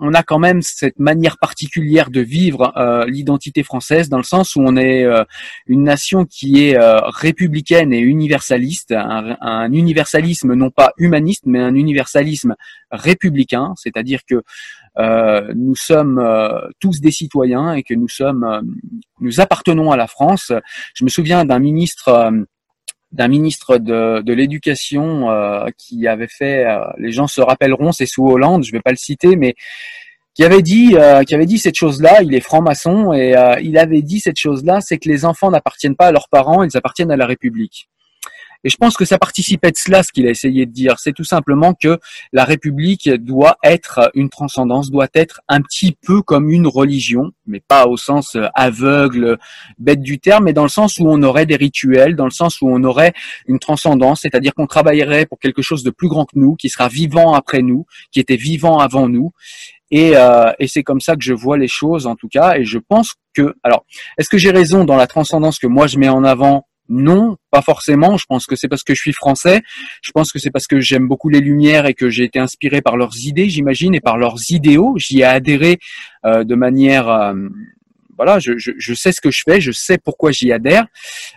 On a quand même cette manière particulière de vivre euh, l'identité française dans le sens où on est euh, une nation qui est euh, républicaine et universaliste, un, un universalisme non pas humaniste mais un universalisme républicain, c'est-à-dire que euh, nous sommes tous des citoyens et que nous sommes nous appartenons à la France. Je me souviens d'un ministre d'un ministre de, de l'éducation euh, qui avait fait, euh, les gens se rappelleront, c'est sous Hollande, je vais pas le citer, mais qui avait dit, euh, qui avait dit cette chose-là. Il est franc-maçon et il avait dit cette chose-là, c'est que les enfants n'appartiennent pas à leurs parents, ils appartiennent à la République. Et je pense que ça participait de cela, ce qu'il a essayé de dire. C'est tout simplement que la République doit être une transcendance, doit être un petit peu comme une religion, mais pas au sens euh, aveugle, bête du terme, mais dans le sens où on aurait des rituels, dans le sens où on aurait une transcendance, c'est-à-dire qu'on travaillerait pour quelque chose de plus grand que nous, qui sera vivant après nous, qui était vivant avant nous. Et, euh, et c'est comme ça que je vois les choses en tout cas. Et je pense que, alors, est-ce que j'ai raison dans la transcendance que moi je mets en avant non, pas forcément. Je pense que c'est parce que je suis français. Je pense que c'est parce que j'aime beaucoup les Lumières et que j'ai été inspiré par leurs idées, j'imagine, et par leurs idéaux. J'y ai adhéré euh, de manière, euh, voilà, je, sais ce que je fais, je sais pourquoi j'y adhère.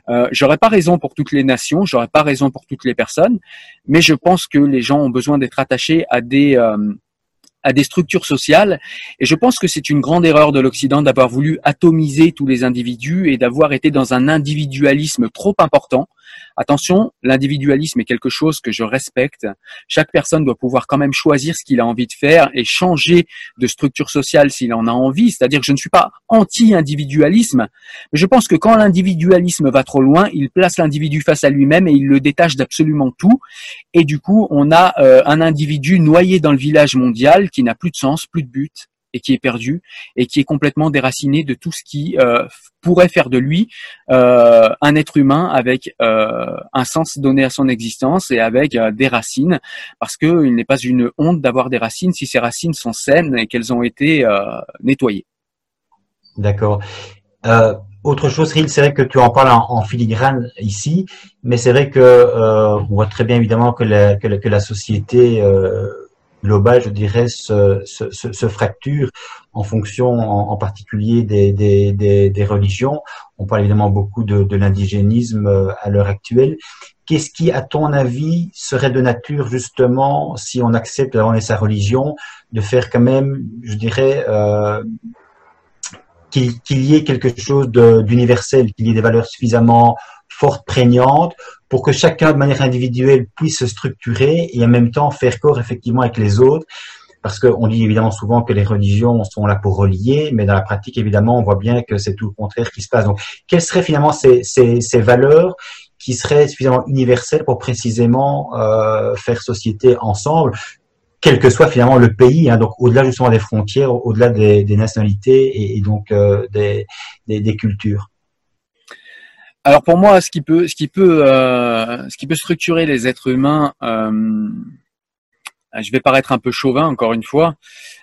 Euh, j'aurais pas raison pour toutes les nations, j'aurais pas raison pour toutes les personnes, mais je pense que les gens ont besoin d'être attachés à des euh, à des structures sociales. Et je pense que c'est une grande erreur de l'Occident d'avoir voulu atomiser tous les individus et d'avoir été dans un individualisme trop important. Attention, l'individualisme est quelque chose que je respecte. Chaque personne doit pouvoir quand même choisir ce qu'il a envie de faire et changer de structure sociale s'il en a envie. C'est-à-dire que je ne suis pas anti-individualisme, mais je pense que quand l'individualisme va trop loin, il place l'individu face à lui-même et il le détache d'absolument tout. Et du coup, on a euh, un individu noyé dans le village mondial qui n'a plus de sens, plus de but et qui est perdu et qui est complètement déraciné de tout ce qui euh, pourrait faire de lui euh, un être humain avec euh, un sens donné à son existence et avec des racines, parce que il n'est pas une honte d'avoir des racines si ces racines sont saines et qu'elles ont été nettoyées. D'accord. Autre chose, Ril, c'est vrai que tu en parles en, filigrane ici, mais c'est vrai que on voit très bien évidemment que la, société globale, je dirais, se, se, se, fracture en fonction, en, en particulier des, des, des, des, religions. On parle évidemment beaucoup de, de l'indigénisme euh, à l'heure actuelle. Qu'est-ce qui, à ton avis, serait de nature justement, si on accepte d'avoir sa religion, de faire quand même, je dirais, euh, qu'il qu y ait quelque chose d'universel, qu'il y ait des valeurs suffisamment fortes, prégnantes, pour que chacun, de manière individuelle, puisse se structurer et en même temps faire corps effectivement avec les autres. Parce qu'on dit évidemment souvent que les religions sont là pour relier, mais dans la pratique, évidemment, on voit bien que c'est tout le contraire qui se passe. Donc, quelles seraient finalement ces valeurs qui seraient suffisamment universelles pour précisément euh, faire société ensemble quel que soit finalement le pays, hein, donc au-delà justement des frontières, au-delà des, nationalités et, donc euh, des, des, cultures. Alors pour moi, ce qui peut, ce qui peut, euh, ce qui peut structurer les êtres humains, euh, je vais paraître un peu chauvin encore une fois,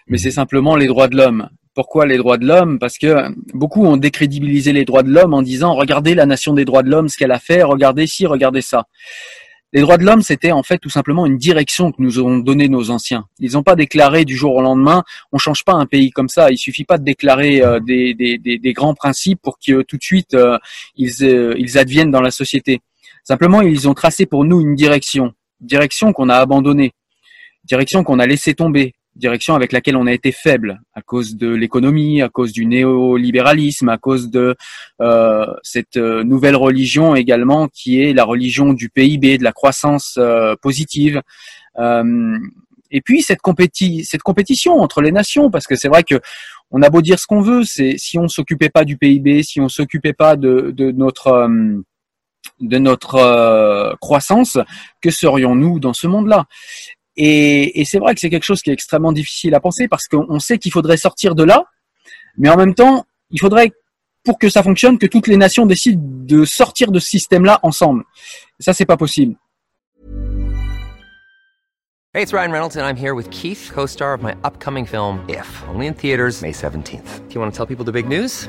mais c'est simplement les droits de l'homme. Pourquoi les droits de l'homme? Parce que beaucoup ont décrédibilisé les droits de l'homme en disant regardez la nation des droits de l'homme, ce qu'elle a fait, regardez ci, regardez ça. Les droits de l'homme, c'était en fait tout simplement une direction que nous ont donné nos anciens. Ils n'ont pas déclaré du jour au lendemain, on change pas un pays comme ça. Il suffit pas de déclarer euh, des, grands principes pour que tout de suite euh, ils, euh, ils adviennent dans la société. Simplement, ils ont tracé pour nous une direction, direction qu'on a abandonnée, direction qu'on a laissé tomber, direction avec laquelle on a été faible à cause de l'économie, à cause du néolibéralisme, à cause de euh, cette euh, nouvelle religion également qui est la religion du PIB, de la croissance euh, positive. et puis cette, cette compétition entre les nations, parce que c'est vrai que on a beau dire ce qu'on veut, c'est si on s'occupait pas du PIB, si on s'occupait pas de, de notre de notre croissance, que serions-nous dans ce monde-là? Et, c'est vrai que c'est quelque chose qui est extrêmement difficile à penser parce qu'on sait qu'il faudrait sortir de là, mais en même temps, il faudrait, pour que ça fonctionne, que toutes les nations décident de sortir de ce système-là ensemble. Et ça, c'est pas possible. Hey, it's Ryan Reynolds and I'm here with Keith, co-star of my upcoming film If, only in theaters May 17th. Do you want to tell people the big news?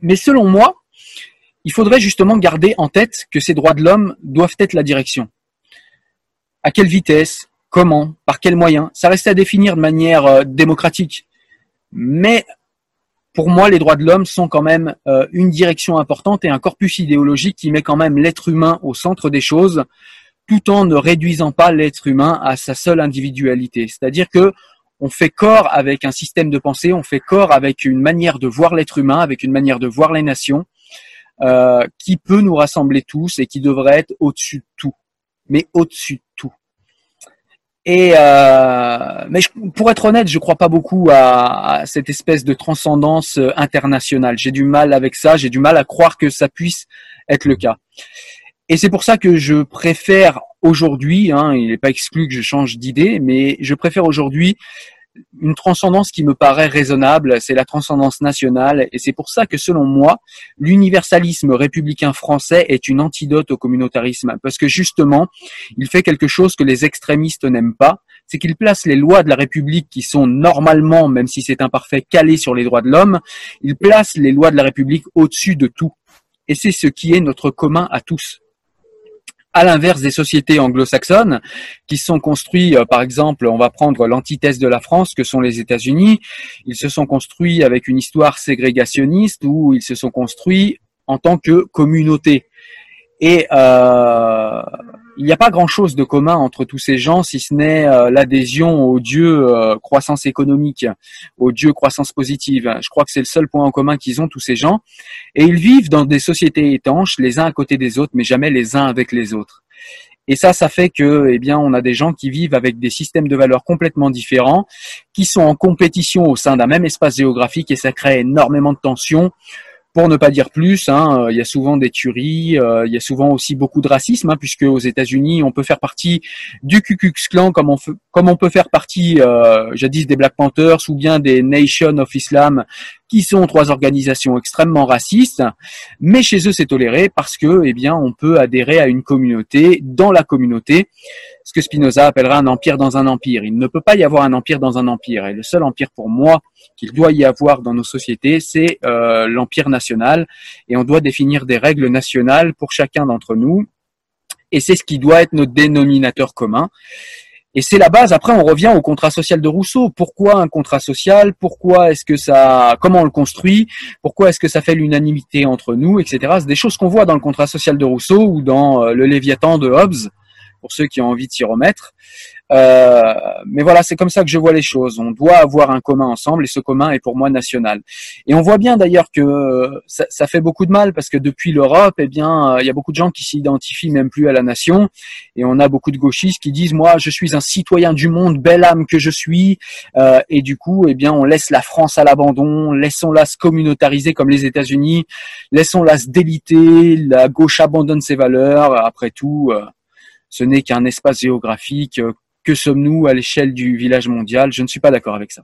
Mais selon moi, il faudrait justement garder en tête que ces droits de l'homme doivent être la direction. À quelle vitesse, comment, par quels moyens, ça reste à définir de manière euh, démocratique. Mais pour moi, les droits de l'homme sont quand même euh, une direction importante et un corpus idéologique qui met quand même l'être humain au centre des choses, tout en ne réduisant pas l'être humain à sa seule individualité. C'est-à-dire que on fait corps avec un système de pensée, on fait corps avec une manière de voir l'être humain, avec une manière de voir les nations, euh, qui peut nous rassembler tous et qui devrait être au-dessus de tout, mais au-dessus de tout. Et euh, mais pour être honnête, je crois pas beaucoup à, cette espèce de transcendance euh, internationale. J'ai du mal avec ça, j'ai du mal à croire que ça puisse être le cas. Et c'est pour ça que je préfère aujourd'hui, hein, il n'est pas exclu que je change d'idée, mais je préfère aujourd'hui une transcendance qui me paraît raisonnable, c'est la transcendance nationale, et c'est pour ça que selon moi, l'universalisme républicain français est une antidote au communautarisme, parce que justement, il fait quelque chose que les extrémistes n'aiment pas, c'est qu'il place les lois de la République qui sont normalement, même si c'est imparfait, calées sur les droits de l'homme, il place les lois de la République au-dessus de tout. Et c'est ce qui est notre commun à tous à l'inverse des sociétés anglo-saxonnes qui sont construits, euh, par exemple, on va prendre l'antithèse de la France que sont les États-Unis. Ils se sont construits avec une histoire ségrégationniste où ils se sont construits en tant que communauté. Et euh, il n'y a pas grand-chose de commun entre tous ces gens, si ce n'est euh, l'adhésion au Dieu euh, croissance économique, au Dieu croissance positive. Je crois que c'est le seul point en commun qu'ils ont tous ces gens. Et ils vivent dans des sociétés étanches, les uns à côté des autres, mais jamais les uns avec les autres. Et ça, ça fait que, eh bien, on a des gens qui vivent avec des systèmes de valeurs complètement différents, qui sont en compétition au sein d'un même espace géographique, et ça crée énormément de tensions pour ne pas dire plus, hein, euh, il y a souvent des tueries, euh, il y a souvent aussi beaucoup de racisme, hein, puisque aux États-Unis, on peut faire partie du Ku Klux Klan comme on, comme on peut faire partie euh, jadis des Black Panthers ou bien des Nation of Islam, qui sont trois organisations extrêmement racistes, mais chez eux c'est toléré parce que, eh bien, on peut adhérer à une communauté dans la communauté, ce que Spinoza appellera un empire dans un empire. Il ne peut pas y avoir un empire dans un empire, et le seul empire pour moi qu'il doit y avoir dans nos sociétés, c'est euh, l'empire national, et on doit définir des règles nationales pour chacun d'entre nous, et c'est ce qui doit être notre dénominateur commun. Et c'est la base. Après, on revient au contrat social de Rousseau. Pourquoi un contrat social? Pourquoi est-ce que ça Comment on le construit? Pourquoi est-ce que ça fait l'unanimité entre nous, etc. C'est des choses qu'on voit dans le contrat social de Rousseau ou dans euh, le Léviathan de Hobbes, pour ceux qui ont envie de s'y remettre. Euh, mais voilà, c'est comme ça que je vois les choses. On doit avoir un commun ensemble et ce commun est pour moi national. Et on voit bien d'ailleurs que ça, ça, fait beaucoup de mal parce que depuis l'Europe, eh bien, il y a beaucoup de gens qui s'identifient même plus à la nation et on a beaucoup de gauchistes qui disent moi, je suis un citoyen du monde, belle âme que je suis. Euh, et du coup, eh bien, on laisse la France à l'abandon, laissons-la se communautariser comme les États-Unis, laissons-la se déliter. La gauche abandonne ses valeurs. Après tout. Euh, ce n'est qu'un espace géographique que sommes-nous à l'échelle du village mondial? Je ne suis pas d'accord avec ça.